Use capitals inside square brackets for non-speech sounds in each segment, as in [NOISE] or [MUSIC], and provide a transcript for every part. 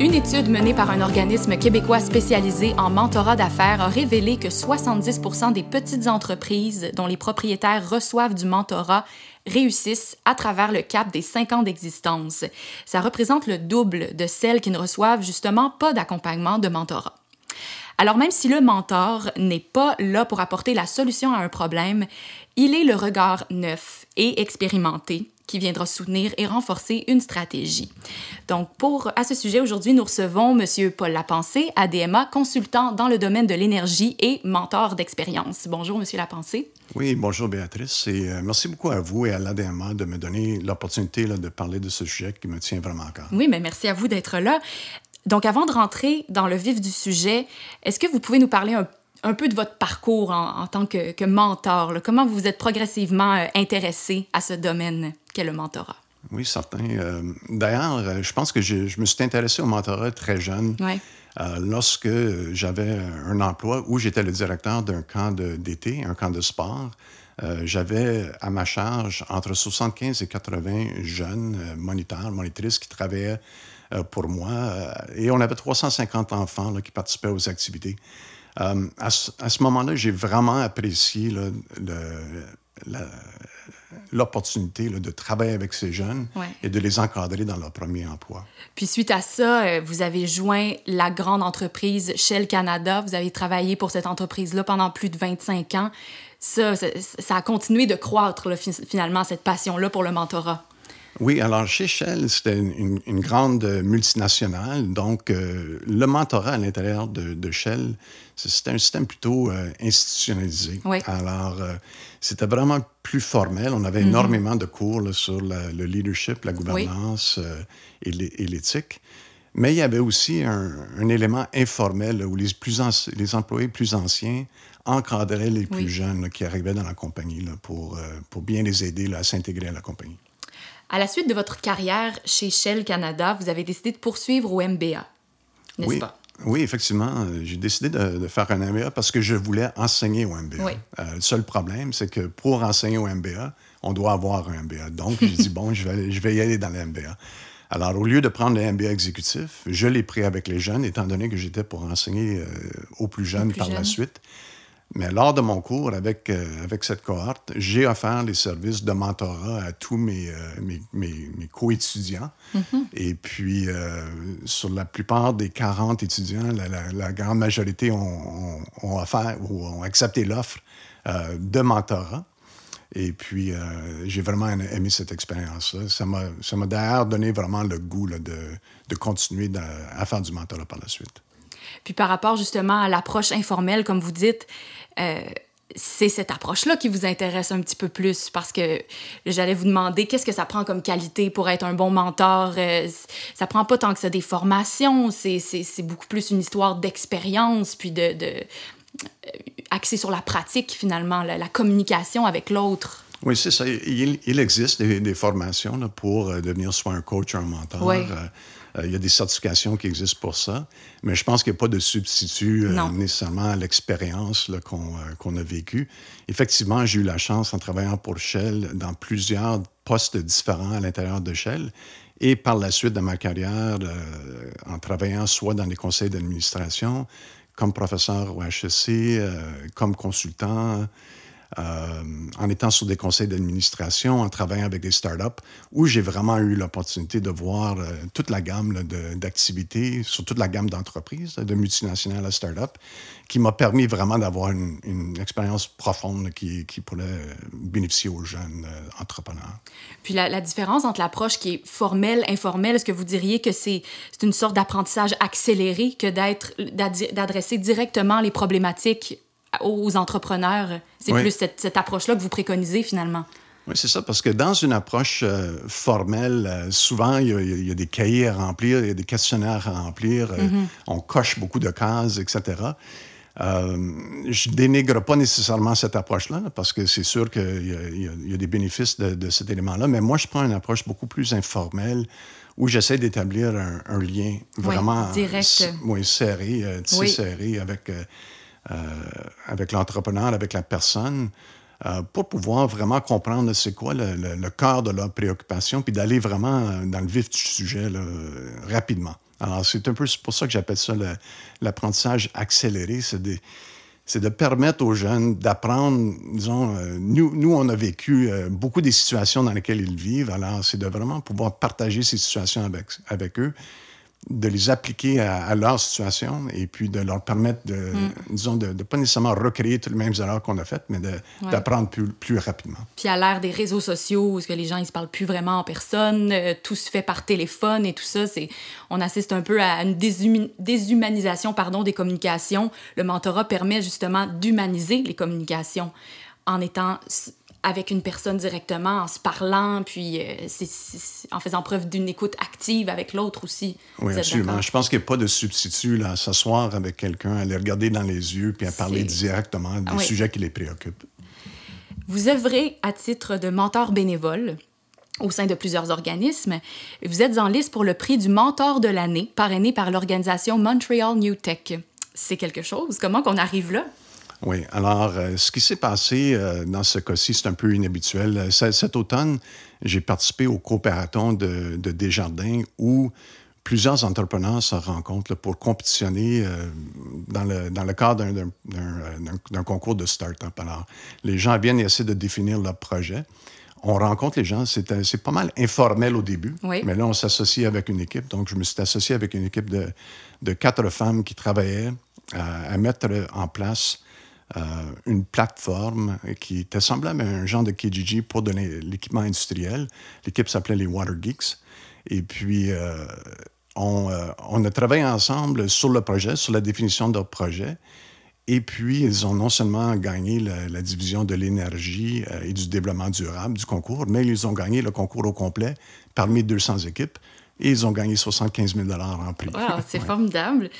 Une étude menée par un organisme québécois spécialisé en mentorat d'affaires a révélé que 70% des petites entreprises dont les propriétaires reçoivent du mentorat réussissent à travers le cap des 5 ans d'existence. Ça représente le double de celles qui ne reçoivent justement pas d'accompagnement de mentorat. Alors même si le mentor n'est pas là pour apporter la solution à un problème, il est le regard neuf et expérimenté qui viendra soutenir et renforcer une stratégie. Donc, pour, à ce sujet, aujourd'hui, nous recevons M. Paul Lapensée, ADMA, consultant dans le domaine de l'énergie et mentor d'expérience. Bonjour, M. Lapensée. Oui, bonjour Béatrice et euh, merci beaucoup à vous et à l'ADMA de me donner l'opportunité de parler de ce sujet qui me tient vraiment à cœur. Oui, mais merci à vous d'être là. Donc, avant de rentrer dans le vif du sujet, est-ce que vous pouvez nous parler un un peu de votre parcours en, tant que, mentor. Comment vous vous êtes progressivement euh, intéressé à ce domaine? Qu'est le mentorat? Oui, certain. Euh, d'ailleurs, euh, je pense que je, me suis intéressé au mentorat très jeune. lorsque j'avais un emploi où j'étais le directeur d'un camp d'été, un camp de sport, j'avais à ma charge entre 75 et 80 jeunes moniteurs, monitrices qui travaillaient pour moi. et on avait 350 enfants qui participaient aux activités. Euh, à, ce, moment-là, j'ai vraiment apprécié l'opportunité de travailler avec ces jeunes et de les encadrer dans leur premier emploi. Puis suite à ça, euh, vous avez joint la grande entreprise Shell Canada. Vous avez travaillé pour cette entreprise-là pendant plus de 25 ans. Ça, ça, a continué de croître finalement, cette passion-là pour le mentorat. Oui, alors chez Shell, c'était une, grande multinationale. Donc, euh, le mentorat à l'intérieur de, Shell, c'était un système plutôt euh, institutionnalisé. Oui. Alors, euh, c'était vraiment plus formel. On avait mm-hmm. énormément de cours sur le leadership, la gouvernance et l'éthique. Mais il y avait aussi un, élément informel où les, plus les employés plus anciens encadraient les plus jeunes qui arrivaient dans la compagnie pour, pour bien les aider à s'intégrer à la compagnie. À la suite de votre carrière chez Shell Canada, vous avez décidé de poursuivre au MBA, n'est-ce oui. pas? Oui, effectivement. Euh, j'ai décidé de, faire un MBA parce que je voulais enseigner au MBA. Euh, le seul problème, c'est que pour enseigner au MBA, on doit avoir un MBA. Donc, j'ai dit, [LAUGHS] bon, je vais, je vais y aller dans le MBA. Alors, au lieu de prendre le MBA exécutif, je l'ai pris avec les jeunes, étant donné que j'étais pour enseigner euh, aux plus jeunes par la suite. Mais lors de mon cours avec, euh, avec cette cohorte, j'ai offert les services de mentorat à tous mes, euh, mes, mes, co-étudiants. Mm-hmm. Et puis, euh, sur la plupart des 40 étudiants, la, grande majorité ont, ont, offert ou ont accepté l'offre de mentorat. Et puis, j'ai vraiment aimé cette expérience-là. Ça m'a d'ailleurs donné vraiment le goût de, de, continuer à faire du mentorat par la suite. Puis par rapport justement à l'approche informelle, comme vous dites, euh, c'est cette approche-là qui vous intéresse un petit peu plus parce que j'allais vous demander qu'est-ce que ça prend comme qualité pour être un bon mentor. Euh, ça prend pas tant que ça des formations, c'est beaucoup plus une histoire d'expérience puis de, de euh, sur la pratique finalement, la, communication avec l'autre. Oui, c'est ça. Il, existe des, formations pour devenir soit un coach ou un mentor. Oui. Euh, il y a des certifications qui existent pour ça, mais je pense qu'il n'y a pas de substitut euh, nécessairement à l'expérience euh, qu'on a vécue. Effectivement, j'ai eu la chance, en travaillant pour Shell, dans plusieurs postes différents à l'intérieur de Shell, et par la suite de ma carrière, en travaillant soit dans les conseils d'administration, comme professeur au HEC, comme consultant, euh, en étant sur des conseils d'administration, en travaillant avec des startups, où j'ai vraiment eu l'opportunité de voir euh, toute la gamme d'activités, sur toute la gamme d'entreprises, de multinationales à startups, qui m'a permis vraiment d'avoir une, expérience profonde qui, qui, pourrait bénéficier aux jeunes euh, entrepreneurs. Puis la, la différence entre l'approche qui est formelle, informelle, est-ce que vous diriez que c'est une sorte d'apprentissage accéléré que d'être d'adresser directement les problématiques aux entrepreneurs. C'est plus cette, approche-là que vous préconisez finalement. Oui, c'est ça, parce que dans une approche euh, formelle, euh, souvent, il y, a, des cahiers à remplir, il y a des questionnaires à remplir, euh, mm-hmm. on coche beaucoup de cases, etc. je dénigre pas nécessairement cette approche-là, parce que c'est sûr qu'il y, a des bénéfices de, de cet élément-là, mais moi, je prends une approche beaucoup plus informelle, où j'essaie d'établir un, lien vraiment direct. Oui, serré, euh, serré avec, avec l'entrepreneur, avec la personne, pour pouvoir vraiment comprendre c'est quoi le, cœur de leur préoccupation, puis d'aller vraiment dans le vif du sujet rapidement. Alors, c'est un peu pour ça que j'appelle ça l'apprentissage accéléré. C'est de permettre aux jeunes d'apprendre, disons, euh, nous, nous, on a vécu euh, beaucoup des situations dans lesquelles ils vivent, alors c'est de vraiment pouvoir partager ces situations avec eux, de les appliquer à, leur situation et puis de leur permettre de, mm. disons, de ne pas nécessairement recréer toutes les mêmes erreurs qu'on a faites, mais d'apprendre plus, plus rapidement. Puis à l'ère des réseaux sociaux, où que les gens ils se parlent plus vraiment en personne, euh, tout se fait par téléphone et tout ça, c'est on assiste un peu à une déshumanisation pardon, des communications. Le mentorat permet justement d'humaniser les communications en étant avec une personne directement, en se parlant, puis euh, en faisant preuve d'une écoute active avec l'autre aussi. Oui, absolument. Je pense qu'il n'y a pas de substitut là, à s'asseoir avec quelqu'un, à les regarder dans les yeux, puis à parler directement des sujets qui les préoccupent. Vous œuvrez à titre de mentor bénévole au sein de plusieurs organismes. Vous êtes en liste pour le prix du mentor de l'année, parrainé par l'organisation Montreal New Tech. C'est quelque chose? Comment qu'on arrive là? Oui. Alors, euh, ce qui s'est passé euh, dans ce cas-ci, c'est un peu inhabituel. Euh, cet automne, j'ai participé au coopératon de, Desjardins où plusieurs entrepreneurs se rencontrent pour compétitionner dans, le, dans le cadre d'un concours de start-up. Alors, les gens viennent essayer de définir leur projet. On rencontre les gens, c'est pas mal informel au début, mais là, on s'associe avec une équipe. Donc, je me suis associé avec une équipe de, de quatre femmes qui travaillaient à, à mettre en place une plateforme qui était semblable à un genre de Kijiji pour donner l'équipement industriel. L'équipe s'appelait les Water Geeks. Et puis, euh, on, euh, on, a travaillé ensemble sur le projet, sur la définition de leur projet. Et puis, ils ont non seulement gagné la, division de l'énergie et du développement durable du concours, mais ils ont gagné le concours au complet parmi 200 équipes et ils ont gagné 75 000 en prix. c'est formidable.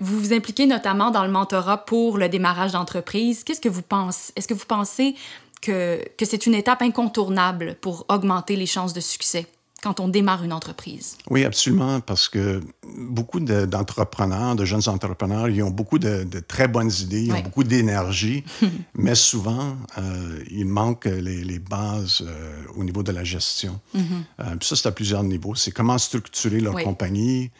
vous vous impliquez notamment dans le mentorat pour le démarrage d'entreprise. Qu'est-ce que vous pensez? Est-ce que vous pensez que, que c'est une étape incontournable pour augmenter les chances de succès? Quand on démarre une entreprise? Oui, absolument, parce que beaucoup d'entrepreneurs, de, jeunes entrepreneurs, ils ont beaucoup de, très bonnes idées, ils ont beaucoup d'énergie, [LAUGHS] mais souvent, euh, il manque les, bases euh, au niveau de la gestion. Mm-hmm. Euh, ça, c'est à plusieurs niveaux. C'est comment structurer leur compagnie,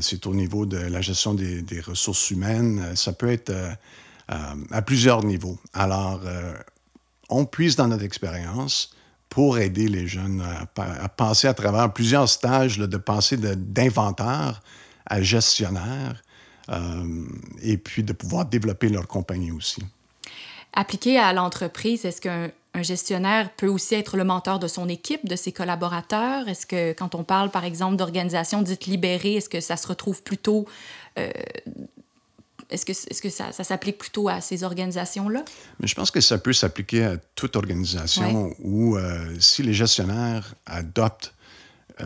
c'est au niveau de la gestion des, des ressources humaines, ça peut être à plusieurs niveaux. Alors, on puise dans notre expérience, pour aider les jeunes à, passer à travers plusieurs stages de passer d'inventeur à gestionnaire euh, et puis de pouvoir développer leur compagnie aussi. Appliqué à l'entreprise, est-ce qu'un gestionnaire peut aussi être le mentor de son équipe, de ses collaborateurs? Est-ce que quand on parle, par exemple, d'organisations dites libérées, est-ce que ça se retrouve plutôt euh, est-ce que, est -ce que ça, ça s'applique plutôt à ces organisations-là? Mais je pense que ça peut s'appliquer à toute organisation où, euh, si les gestionnaires adoptent euh,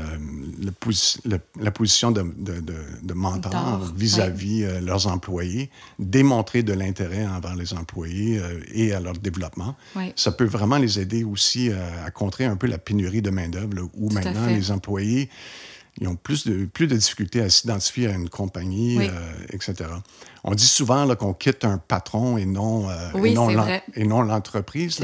le, la position de, de, de, mentor vis-à-vis euh, leurs employés, démontrer de l'intérêt envers les employés et à leur développement. Ça peut vraiment les aider aussi à contrer un peu la pénurie de main-d'œuvre, où maintenant les employés ils ont plus de, plus de difficultés à s'identifier à une compagnie, euh, etc. On dit souvent qu'on quitte un patron et non, euh, et non l'entreprise.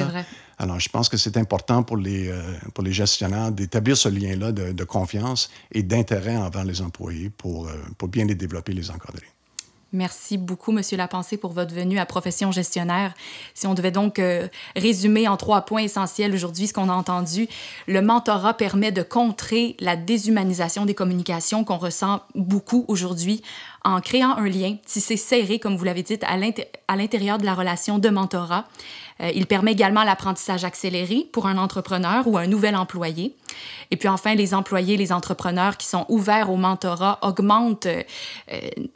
Alors, je pense que c'est important pour les, euh, pour les gestionnaires d'établir ce lien-là de, de, confiance et d'intérêt envers les employés pour, pour bien les développer, les encadrer. Merci beaucoup, Monsieur Lapensée, pour votre venue à Profession gestionnaire. Si on devait donc euh, résumer en trois points essentiels aujourd'hui ce qu'on a entendu, le mentorat permet de contrer la déshumanisation des communications qu'on ressent beaucoup aujourd'hui en créant un lien tissé serré, comme vous l'avez dit, à l'intérieur de la relation de mentorat. Euh, il permet également l'apprentissage accéléré pour un entrepreneur ou un nouvel employé. Et puis enfin, les employés, les entrepreneurs qui sont ouverts au mentorat augmentent euh,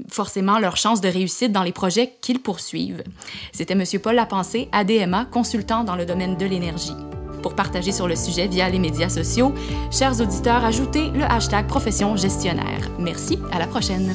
forcément leurs chances de réussite dans les projets qu'ils poursuivent. C'était M. Paul Lapensée, ADMA, consultant dans le domaine de l'énergie. Pour partager sur le sujet via les médias sociaux, chers auditeurs, ajoutez le hashtag profession gestionnaire. Merci, à la prochaine.